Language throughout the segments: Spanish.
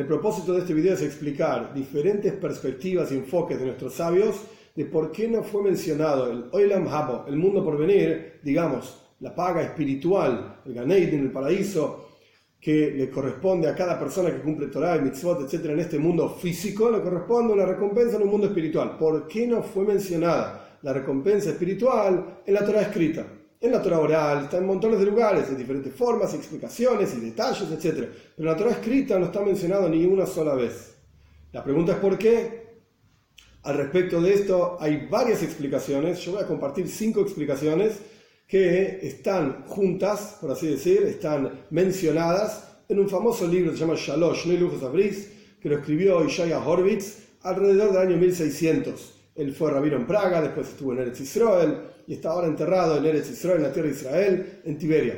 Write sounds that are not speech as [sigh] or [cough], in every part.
El propósito de este video es explicar diferentes perspectivas y enfoques de nuestros sabios de por qué no fue mencionado el Oilam Habo, el mundo por venir, digamos, la paga espiritual, el Ganeidin, el paraíso, que le corresponde a cada persona que cumple Torah y mitzvot, etc., en este mundo físico, le corresponde una recompensa en un mundo espiritual. ¿Por qué no fue mencionada la recompensa espiritual en la Torah escrita? En la Torah oral está en montones de lugares, en diferentes formas, explicaciones y detalles, etc. Pero en la Torah escrita no está mencionado ni una sola vez. La pregunta es por qué. Al respecto de esto hay varias explicaciones. Yo voy a compartir cinco explicaciones que están juntas, por así decir, están mencionadas en un famoso libro que se llama Shalosh, No Lujos Abris, que lo escribió Ishaya Horvitz alrededor del año 1600. Él fue rabino en Praga, después estuvo en Eretz Israel y está ahora enterrado en Eretz Israel, en la tierra de Israel, en Tiberia.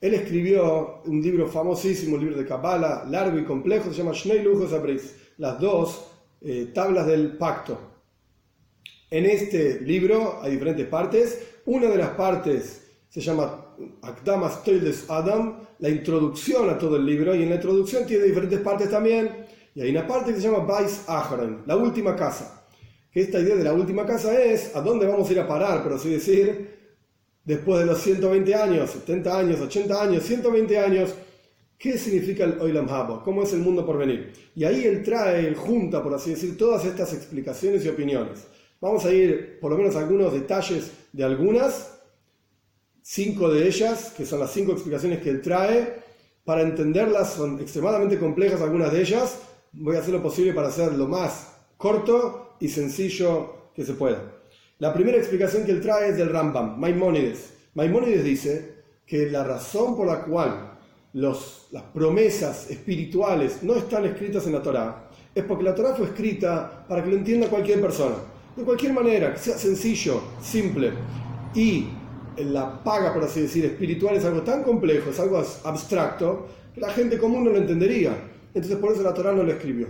Él escribió un libro famosísimo, un libro de Kabbalah, largo y complejo, se llama Shnei Lujos Abris, las dos eh, tablas del pacto. En este libro hay diferentes partes, una de las partes se llama Akdamas Toiles Adam, la introducción a todo el libro, y en la introducción tiene diferentes partes también, y hay una parte que se llama Bais Aharon, la última casa. Esta idea de la última casa es a dónde vamos a ir a parar, por así decir, después de los 120 años, 70 años, 80 años, 120 años, ¿qué significa el Oilam Habo? ¿Cómo es el mundo por venir? Y ahí él trae, él junta, por así decir, todas estas explicaciones y opiniones. Vamos a ir por lo menos a algunos detalles de algunas, cinco de ellas, que son las cinco explicaciones que él trae. Para entenderlas son extremadamente complejas algunas de ellas. Voy a hacer lo posible para hacer lo más corto y sencillo que se pueda. La primera explicación que él trae es del Rambam, Maimónides. Maimónides dice que la razón por la cual las promesas espirituales no están escritas en la Torá es porque la Torá fue escrita para que lo entienda cualquier persona de cualquier manera, que sea sencillo, simple. Y la paga, por así decir, espiritual es algo tan complejo, es algo abstracto, que la gente común no lo entendería. Entonces por eso la Torah no lo escribió.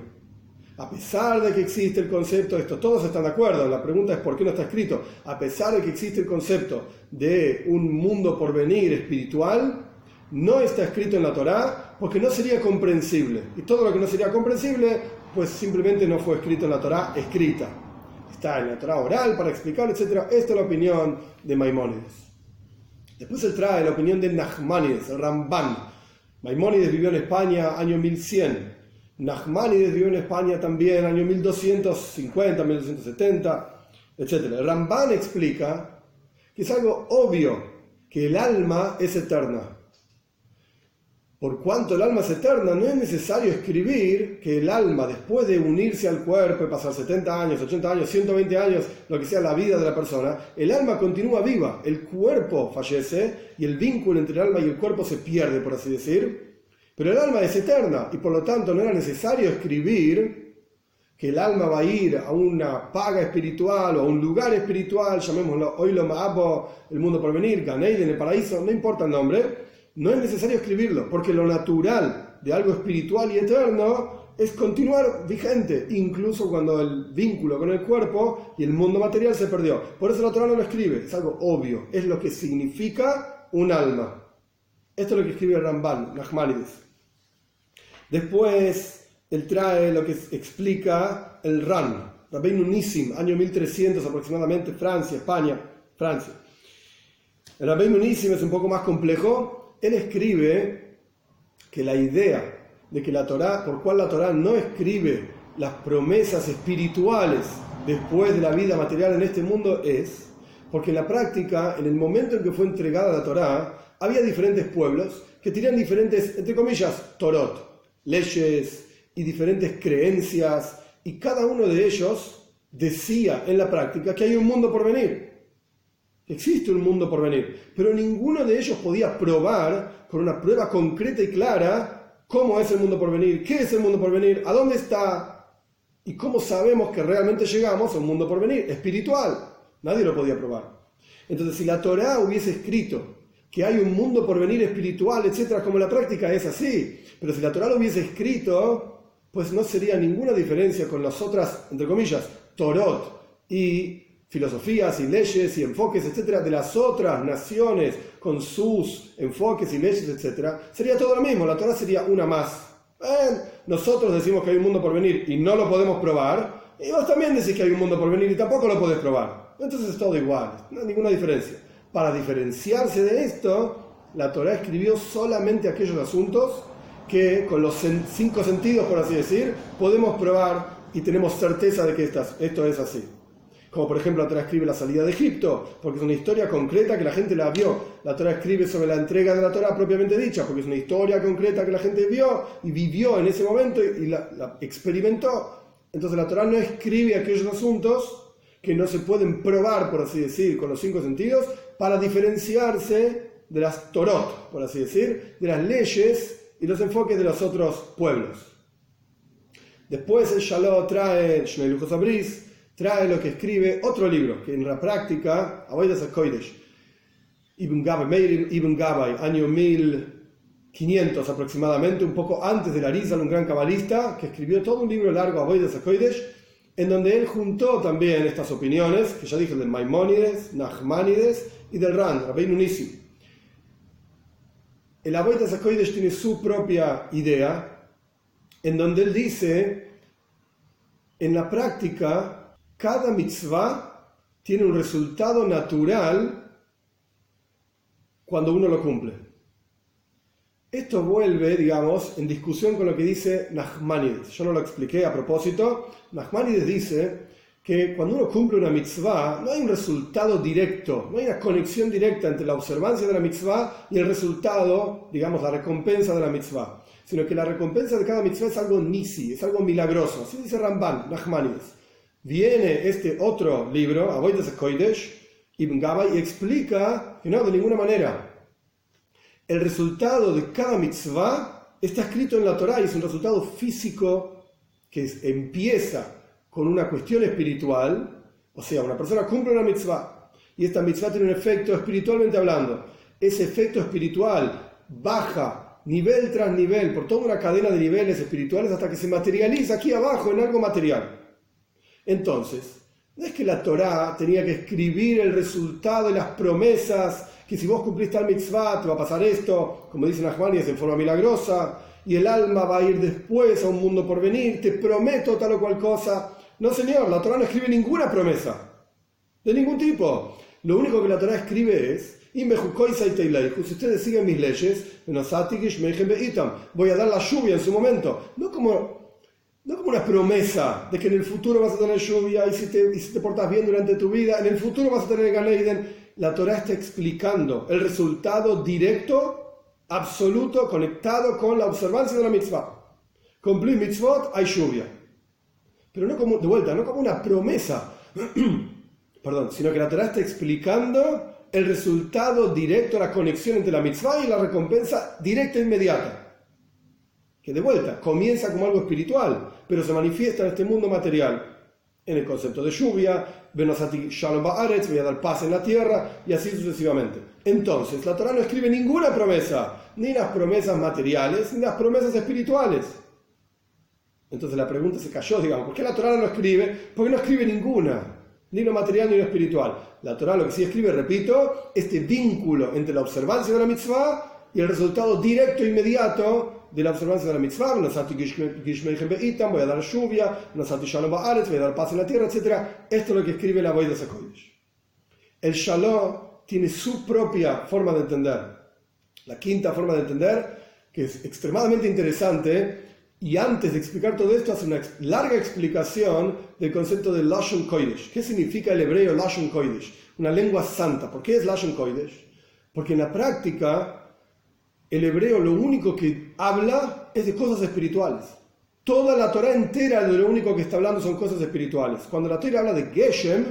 A pesar de que existe el concepto, esto todos están de acuerdo, la pregunta es por qué no está escrito. A pesar de que existe el concepto de un mundo por venir espiritual, no está escrito en la Torah porque no sería comprensible. Y todo lo que no sería comprensible, pues simplemente no fue escrito en la Torah escrita está en la Torah oral para explicar, etc. Esta es la opinión de Maimónides. Después él trae la opinión de Nachmanides, Ramban. Maimónides vivió en España año 1100. Nachmanides vivió en España también año 1250, 1270, etc. Ramban explica que es algo obvio que el alma es eterna por cuanto el alma es eterna, no es necesario escribir que el alma, después de unirse al cuerpo y pasar 70 años, 80 años, 120 años, lo que sea la vida de la persona, el alma continúa viva, el cuerpo fallece y el vínculo entre el alma y el cuerpo se pierde, por así decir. Pero el alma es eterna y por lo tanto no era necesario escribir que el alma va a ir a una paga espiritual o a un lugar espiritual, llamémoslo hoy lo Maabo, el mundo por venir, Ganeid en el paraíso, no importa el nombre no es necesario escribirlo, porque lo natural de algo espiritual y eterno es continuar vigente, incluso cuando el vínculo con el cuerpo y el mundo material se perdió. Por eso la Torah no lo escribe, es algo obvio, es lo que significa un alma. Esto es lo que escribe Ramban, Nachmanides. Después, él trae lo que explica el Ran, Rabbeinu Nissim, año 1300 aproximadamente, Francia, España, Francia. El Rabbeinu Nissim es un poco más complejo, él escribe que la idea de que la Torá, por cual la Torá no escribe las promesas espirituales después de la vida material en este mundo es porque en la práctica, en el momento en que fue entregada la Torá, había diferentes pueblos que tenían diferentes, entre comillas, Torot, leyes y diferentes creencias, y cada uno de ellos decía en la práctica que hay un mundo por venir. Existe un mundo por venir, pero ninguno de ellos podía probar con una prueba concreta y clara cómo es el mundo por venir, qué es el mundo por venir, a dónde está y cómo sabemos que realmente llegamos a un mundo por venir espiritual. Nadie lo podía probar. Entonces, si la Torá hubiese escrito que hay un mundo por venir espiritual, etcétera, como la práctica es así, pero si la Torá lo hubiese escrito, pues no sería ninguna diferencia con las otras, entre comillas, Torot y filosofías y leyes y enfoques, etcétera, de las otras naciones con sus enfoques y leyes, etcétera, sería todo lo mismo. La Torah sería una más. nosotros decimos que hay un mundo por venir y no lo podemos probar, y vos también decís que hay un mundo por venir y tampoco lo podés probar. Entonces es todo igual, no hay ninguna diferencia. Para diferenciarse de esto, la Torah escribió solamente aquellos asuntos que con los cinco sentidos, por así decir, podemos probar y tenemos certeza de que esto es así. Como por ejemplo la Torah escribe la salida de Egipto, porque es una historia concreta que la gente la vio. La Torah escribe sobre la entrega de la Torah propiamente dicha, porque es una historia concreta que la gente vio y vivió en ese momento y la, experimentó. Entonces la Torah no escribe aquellos asuntos que no se pueden probar, por así decir, con los cinco sentidos, para diferenciarse de las Torot, por así decir, de las leyes y los enfoques de los otros pueblos. Después el Shalom trae, Shmuel Abris, trae lo que escribe otro libro, que en la práctica, Avoidas Kodesh, Ibn Gabay, Ibn Gabay, año 1500 aproximadamente, un poco antes de Arizal, un gran cabalista, que escribió todo un libro largo, Avoidas Kodesh, en donde él juntó también estas opiniones, que ya dije, del Maimónides, Nachmanides y del Rand, Rabbeinu Nissim. El Aboita Sakoides tiene su propia idea, en donde él dice, en la práctica, cada mitzvah tiene un resultado natural cuando uno lo cumple. Esto vuelve, digamos, en discusión con lo que dice Nachmanides. Yo no lo expliqué a propósito. Nachmanides dice que cuando uno cumple una mitzvah, no hay un resultado directo, no hay una conexión directa entre la observancia de la mitzvah y el resultado, digamos, la recompensa de la mitzvah, sino que la recompensa de cada mitzvah es algo nisi, es algo milagroso. Así dice Ramban, Nachmanides. Viene este otro libro, Avoides Koidesh, Ibn Gabay, y explica que no, de ninguna manera el resultado de cada mitzvah está escrito en la Torah y es un resultado físico que empieza con una cuestión espiritual, o sea, una persona cumple una mitzvah y esta mitzvah tiene un efecto espiritualmente hablando. Ese efecto espiritual baja nivel tras nivel por toda una cadena de niveles espirituales hasta que se materializa aquí abajo en algo material. Entonces, no es que la Torah tenía que escribir el resultado de las promesas que si vos cumplís tal mitzvah te va a pasar esto, como dice y es en forma milagrosa, y el alma va a ir después a un mundo por venir, te prometo tal o cual cosa. No, señor, la Torah no escribe ninguna promesa, de ningún tipo. Lo único que la Torah escribe es, si ustedes siguen mis leyes, voy a dar la lluvia en su momento. No como, no como una promesa de que en el futuro vas a tener lluvia y si te, y si te portas bien durante tu vida, en el futuro vas a tener Ganeiden la Torah está explicando el resultado directo, absoluto, conectado con la observancia de la mitzvah. Cumplir mitzvot, hay lluvia. Pero no como, de vuelta, no como una promesa, [clears throat] perdón, sino que la Torah está explicando el resultado directo, la conexión entre la mitzvah y la recompensa directa e inmediata. Que de vuelta comienza como algo espiritual, pero se manifiesta en este mundo material en el concepto de lluvia, Shalom Ba'aretz, voy a dar paz en la tierra, y así sucesivamente. Entonces, la Torah no escribe ninguna promesa, ni las promesas materiales, ni las promesas espirituales. Entonces la pregunta se cayó, digamos, ¿por qué la Torah no escribe? Porque no escribe ninguna, ni lo material ni lo espiritual. La Torah lo que sí escribe, repito, este vínculo entre la observancia de la mitzvah y el resultado directo e inmediato de la observancia de la mitzvah, voy a dar lluvia, voy a dar paz en la tierra, etc. Esto es lo que escribe la Boida Sakodesh. El shalom tiene su propia forma de entender. La quinta forma de entender, que es extremadamente interesante, y antes de explicar todo esto, hace una larga explicación del concepto de Lashon Kodesh. ¿Qué significa el hebreo Lashon Kodesh? Una lengua santa. ¿Por qué es Lashon Kodesh? Porque en la práctica el hebreo lo único que habla es de cosas espirituales. Toda la Torah entera de lo único que está hablando son cosas espirituales. Cuando la Torah habla de Geshem,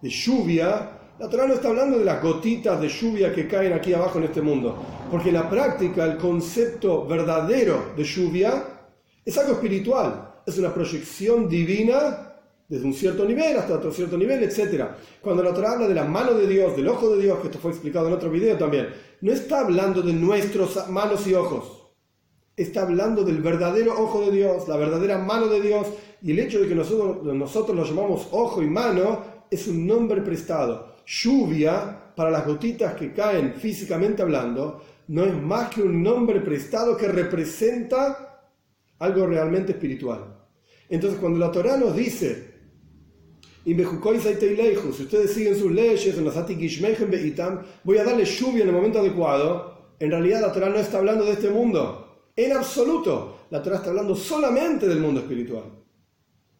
de lluvia, la Torah no está hablando de las gotitas de lluvia que caen aquí abajo en este mundo. Porque la práctica el concepto verdadero de lluvia es algo espiritual. Es una proyección divina desde un cierto nivel hasta otro cierto nivel, etc. Cuando la Torah habla de la mano de Dios, del ojo de Dios, que esto fue explicado en otro video también, no está hablando de nuestros manos y ojos. Está hablando del verdadero ojo de Dios, la verdadera mano de Dios, y el hecho de que nosotros, nosotros lo llamamos ojo y mano es un nombre prestado. Lluvia, para las gotitas que caen físicamente hablando, no es más que un nombre prestado que representa algo realmente espiritual. Entonces, cuando la Torah nos dice, si ustedes siguen sus leyes, voy a darle lluvia en el momento adecuado, en realidad la Torah no está hablando de este mundo, en absoluto. La Torah está hablando solamente del mundo espiritual,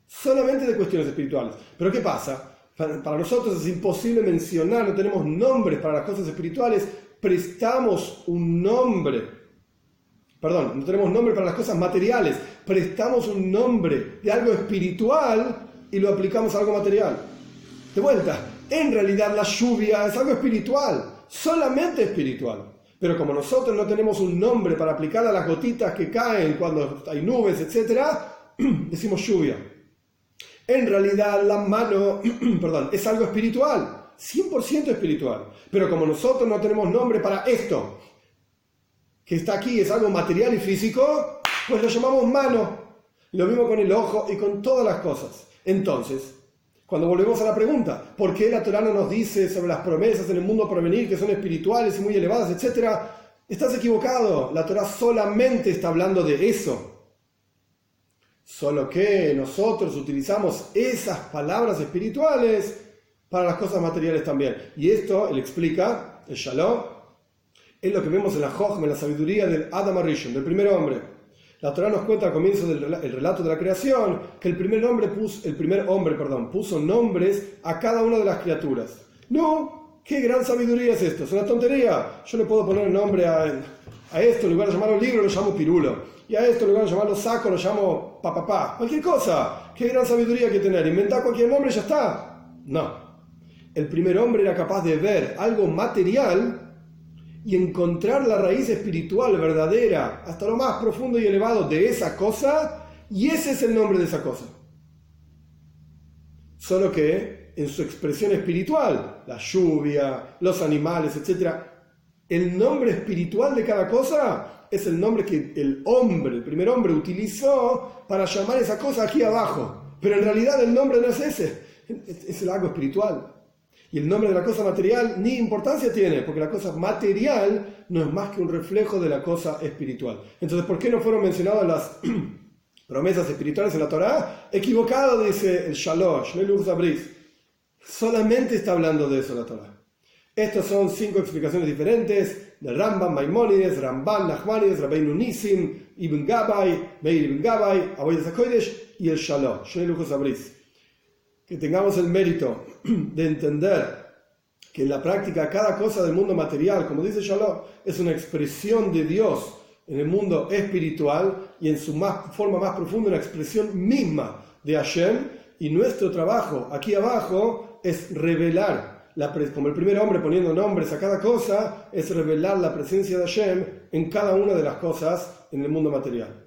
solamente de cuestiones espirituales. Pero ¿qué pasa? Para nosotros es imposible mencionar, no tenemos nombres para las cosas espirituales, prestamos un nombre, perdón, no tenemos nombre para las cosas materiales, prestamos un nombre de algo espiritual y lo aplicamos a algo material. De vuelta, en realidad la lluvia es algo espiritual, solamente espiritual. Pero como nosotros no tenemos un nombre para aplicar a las gotitas que caen cuando hay nubes, etc., [clears throat] decimos lluvia. En realidad la mano, [clears throat] perdón, es algo espiritual, 100% espiritual. Pero como nosotros no tenemos nombre para esto, que está aquí, es algo material y físico, pues lo llamamos mano. Lo mismo con el ojo y con todas las cosas. Entonces, cuando volvemos a la pregunta, ¿por qué la Torah no nos dice sobre las promesas en el mundo por venir que son espirituales y muy elevadas, etcétera? Estás equivocado. La Torah solamente está hablando de eso. Solo que nosotros utilizamos esas palabras espirituales para las cosas materiales también. Y esto, él explica, el Shalom, es lo que vemos en la Jochma, en la sabiduría del Adam Arishon, del primer hombre. La Torah nos cuenta al comienzo del relato de la creación que el primer hombre puso, el primer hombre, perdón, puso nombres a cada una de las criaturas. No, qué gran sabiduría es esto, es una tontería. Yo le puedo poner nombre a, a esto, en lugar de llamarlo libro, lo llamo pirulo. Y a esto, en lugar de llamarlo saco, lo llamo papapá. Cualquier cosa. Qué gran sabiduría que tener. Inventar cualquier nombre y ya está. No. El primer hombre era capaz de ver algo material y encontrar la raíz espiritual verdadera hasta lo más profundo y elevado de esa cosa, y ese es el nombre de esa cosa. Solo que en su expresión espiritual, la lluvia, los animales, etc., el nombre espiritual de cada cosa es el nombre que el hombre, el primer hombre, utilizó para llamar esa cosa aquí abajo. Pero en realidad el nombre no es ese, es el algo espiritual. Y el nombre de la cosa material ni importancia tiene, porque la cosa material no es más que un reflejo de la cosa espiritual. Entonces, ¿por qué no fueron mencionadas las [clears throat] promesas espirituales en la Torah? Equivocado, dice el Shalosh, no el Solamente está hablando de eso la Torah. Estas son cinco explicaciones diferentes de Rambam, Maimonides, Ramban, Nachmanides, Rabbeinu Nisim, Ibn Gabay, Meir Ibn Gabay, Aboyes y el Shalosh, que tengamos el mérito [clears throat] de entender que en la práctica cada cosa del mundo material, como dice Shalom, es una expresión de Dios en el mundo espiritual y en su más, forma más profunda una expresión misma de Hashem. Y nuestro trabajo aquí abajo es revelar, como el primer hombre poniendo nombres a cada cosa, es revelar la presencia de Hashem en cada una de las cosas en el mundo material.